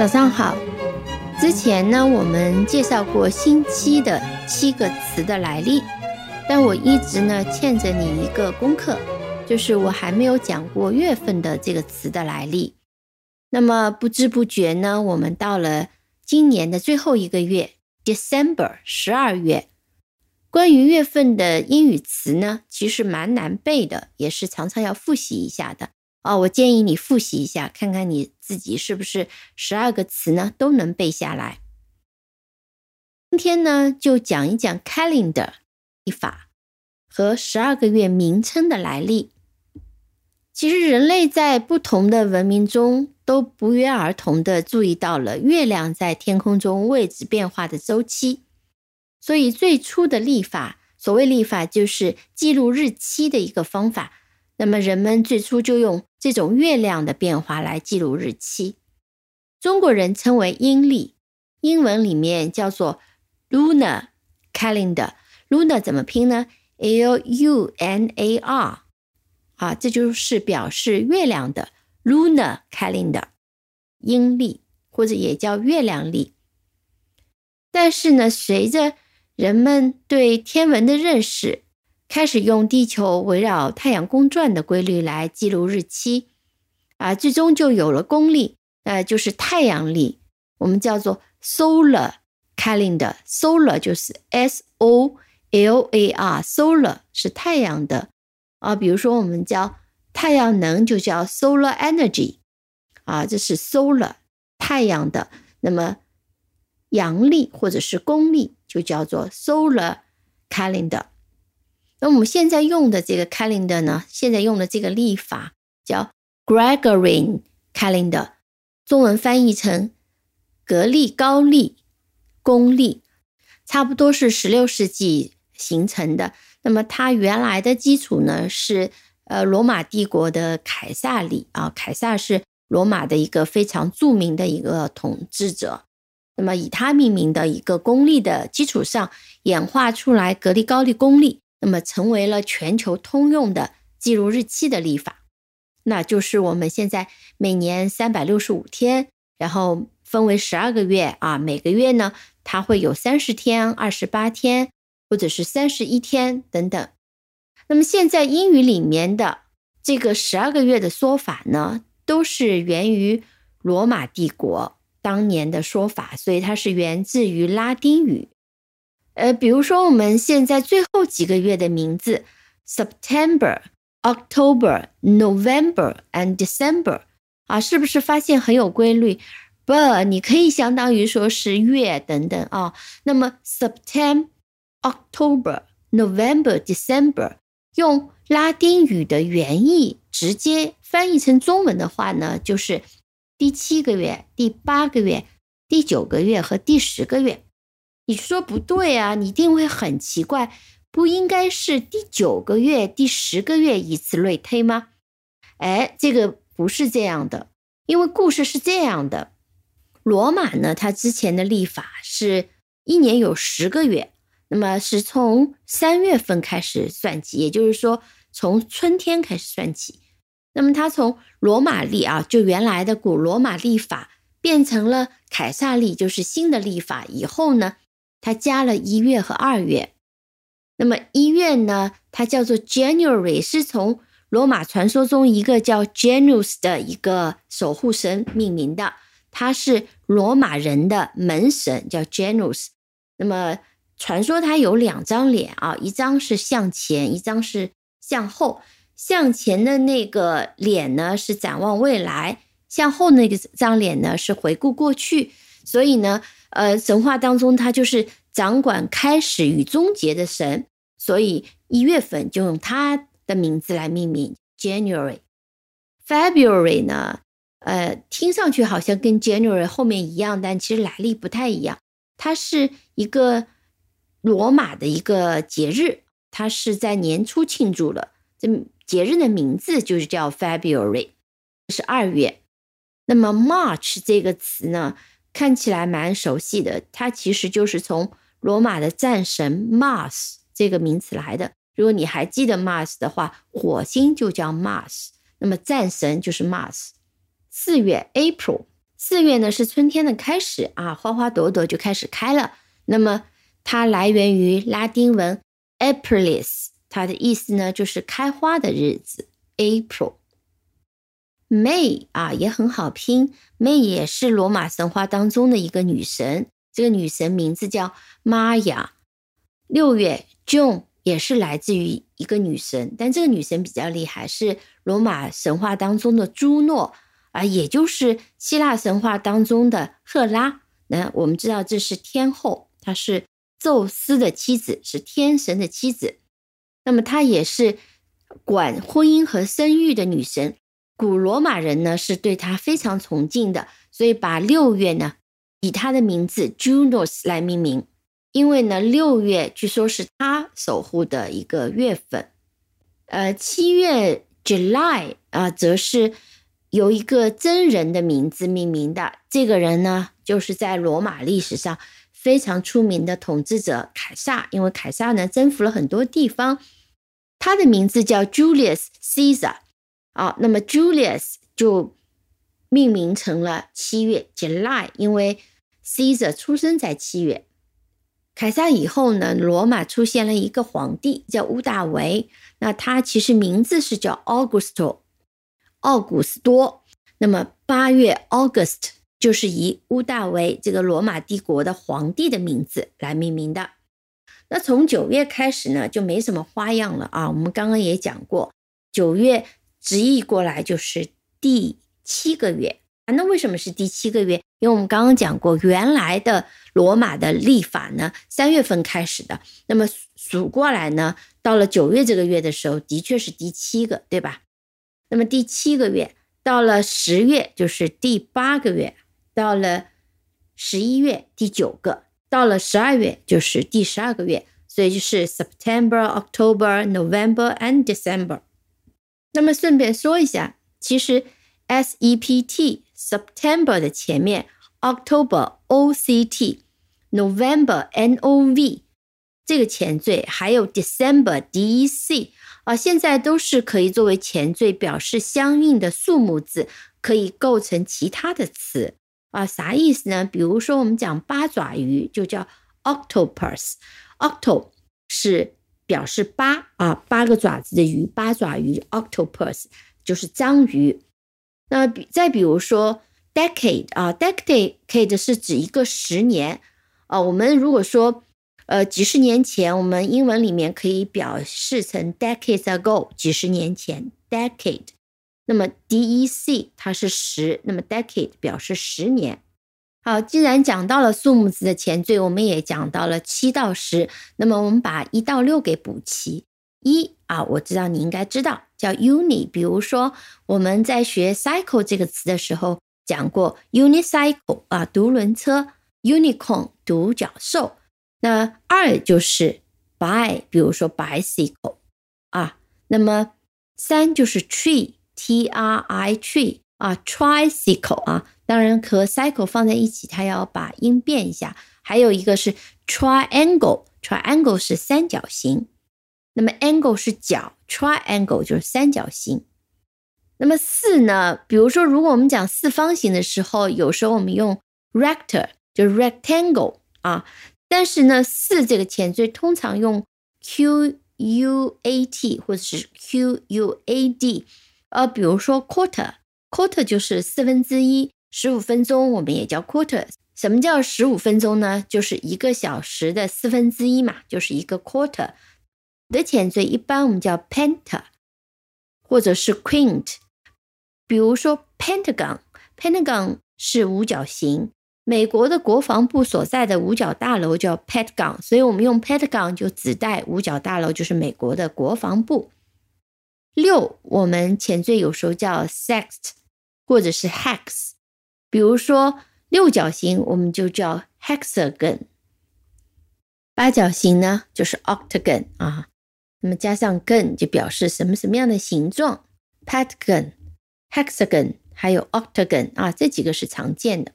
早上好。之前呢，我们介绍过星期的七个词的来历，但我一直呢欠着你一个功课，就是我还没有讲过月份的这个词的来历。那么不知不觉呢，我们到了今年的最后一个月，December，十二月。关于月份的英语词呢，其实蛮难背的，也是常常要复习一下的哦。我建议你复习一下，看看你自己是不是十二个词呢都能背下来。今天呢，就讲一讲 calendar 历法和十二个月名称的来历。其实人类在不同的文明中都不约而同的注意到了月亮在天空中位置变化的周期。所以最初的历法，所谓历法就是记录日期的一个方法。那么人们最初就用这种月亮的变化来记录日期。中国人称为阴历，英文里面叫做 lunar calendar。lunar 怎么拼呢？L U N A R 啊，这就是表示月亮的 lunar calendar，阴历或者也叫月亮历。但是呢，随着人们对天文的认识，开始用地球围绕太阳公转的规律来记录日期，啊，最终就有了公历，呃，就是太阳历，我们叫做 solar calendar。solar 就是 S O L A R，solar 是太阳的啊。比如说我们叫太阳能就叫 solar energy，啊，这是 solar 太阳的。那么阳历或者是公历。就叫做 solar calendar。那我们现在用的这个 calendar 呢？现在用的这个历法叫 Gregorian calendar，中文翻译成格力高历公历，差不多是十六世纪形成的。那么它原来的基础呢是呃罗马帝国的凯撒历啊，凯撒是罗马的一个非常著名的一个统治者。那么以他命名的一个公历的基础上，演化出来格力高利公历，那么成为了全球通用的记录日期的历法。那就是我们现在每年三百六十五天，然后分为十二个月啊，每个月呢它会有三十天、二十八天，或者是三十一天等等。那么现在英语里面的这个十二个月的说法呢，都是源于罗马帝国。当年的说法，所以它是源自于拉丁语。呃，比如说我们现在最后几个月的名字，September、October、November and December，啊，是不是发现很有规律？But 你可以相当于说是月等等啊。那么 September、October、November、December，用拉丁语的原意直接翻译成中文的话呢，就是。第七个月、第八个月、第九个月和第十个月，你说不对啊？你一定会很奇怪，不应该是第九个月、第十个月以此类推吗？哎，这个不是这样的，因为故事是这样的：罗马呢，它之前的历法是一年有十个月，那么是从三月份开始算起，也就是说从春天开始算起。那么，它从罗马历啊，就原来的古罗马历法变成了凯撒历，就是新的历法以后呢，他加了一月和二月。那么一月呢，它叫做 January，是从罗马传说中一个叫 Janus 的一个守护神命名的，他是罗马人的门神，叫 Janus。那么传说他有两张脸啊，一张是向前，一张是向后。向前的那个脸呢是展望未来，向后那个张脸呢是回顾过去。所以呢，呃，神话当中他就是掌管开始与终结的神，所以一月份就用他的名字来命名，January。February 呢，呃，听上去好像跟 January 后面一样，但其实来历不太一样。它是一个罗马的一个节日，它是在年初庆祝了。这节日的名字就是叫 February，是二月。那么 March 这个词呢，看起来蛮熟悉的，它其实就是从罗马的战神 Mars 这个名词来的。如果你还记得 Mars 的话，火星就叫 Mars，那么战神就是 Mars。四月 April 四月呢是春天的开始啊，花花朵朵就开始开了。那么它来源于拉丁文 Aprilis，它的意思呢就是开花的日子。April。May 啊也很好拼，May 也是罗马神话当中的一个女神，这个女神名字叫玛雅。六月 June 也是来自于一个女神，但这个女神比较厉害，是罗马神话当中的朱诺啊，也就是希腊神话当中的赫拉。那我们知道这是天后，她是宙斯的妻子，是天神的妻子。那么她也是管婚姻和生育的女神。古罗马人呢是对他非常崇敬的，所以把六月呢以他的名字 Junos 来命名。因为呢六月据说是他守护的一个月份。呃，七月 July 啊，则是由一个真人的名字命名的。这个人呢，就是在罗马历史上非常出名的统治者凯撒。因为凯撒呢征服了很多地方，他的名字叫 Julius Caesar。好，那么 Julius 就命名成了七月 July，因为 Caesar 出生在七月。凯撒以后呢，罗马出现了一个皇帝叫屋大维，那他其实名字是叫 Augusto，奥古斯多。那么八月 August 就是以屋大维这个罗马帝国的皇帝的名字来命名的。那从九月开始呢，就没什么花样了啊。我们刚刚也讲过，九月。直译过来就是第七个月啊，那为什么是第七个月？因为我们刚刚讲过，原来的罗马的历法呢，三月份开始的，那么数过来呢，到了九月这个月的时候，的确是第七个，对吧？那么第七个月到了十月就是第八个月，到了十一月第九个，到了十二月就是第十二个月，所以就是 September、October、November and December。那么顺便说一下，其实 S E P T September 的前面 October O C T November N O V 这个前缀，还有 December D E C 啊，现在都是可以作为前缀，表示相应的数目字，可以构成其他的词啊。啥意思呢？比如说我们讲八爪鱼，就叫 Octopus，Octo 是。表示八啊，八个爪子的鱼，八爪鱼 （octopus） 就是章鱼。那比再比如说 decade 啊，decade 是指一个十年啊。我们如果说呃几十年前，我们英文里面可以表示成 decades ago，几十年前 decade。那么 dec 它是十，那么 decade 表示十年。好，既然讲到了数目字的前缀，我们也讲到了七到十，那么我们把一到六给补齐。一啊，我知道你应该知道叫 uni，比如说我们在学 cycle 这个词的时候讲过 unicycle 啊，独轮车；unicorn 独角兽。那二就是 by，比如说 bicycle 啊。那么三就是 tree，t r i tree 啊，tricycle 啊。当然和 cycle 放在一起，它要把音变一下。还有一个是 triangle，triangle 是三角形，那么 angle 是角，triangle 就是三角形。那么四呢？比如说，如果我们讲四方形的时候，有时候我们用 rector，就是 rectangle 啊。但是呢，四这个前缀通常用 q u a t 或者是 q u a d。呃，比如说 quarter Quarter 就是四分之一。十五分钟我们也叫 quarter。什么叫十五分钟呢？就是一个小时的四分之一嘛，就是一个 quarter。的前缀一般我们叫 penta，或者是 quint。比如说 pentagon，pentagon 是五角形。美国的国防部所在的五角大楼叫 pentagon，所以我们用 pentagon 就指代五角大楼就是美国的国防部。六，我们前缀有时候叫 sext，或者是 hex。比如说六角形，我们就叫 hexagon；八角形呢，就是 octagon 啊。那么加上 gon 就表示什么什么样的形状，pentagon、hexagon 还有 octagon 啊，这几个是常见的。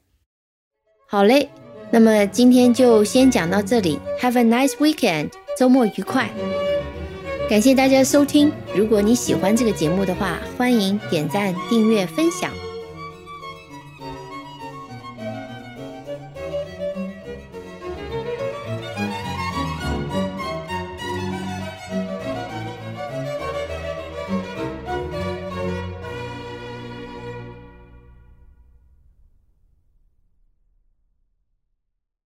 好嘞，那么今天就先讲到这里。Have a nice weekend，周末愉快！感谢大家收听。如果你喜欢这个节目的话，欢迎点赞、订阅、分享。